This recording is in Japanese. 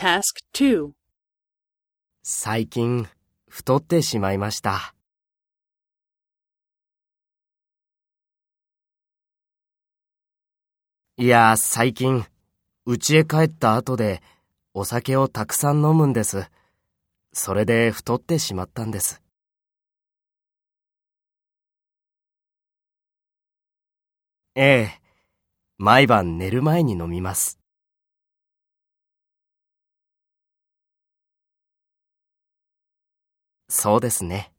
Task 2. 最近、太ってしまいました。いや、最近、家へ帰った後で、お酒をたくさん飲むんです。それで太ってしまったんです。ええ、毎晩寝る前に飲みます。そうですね。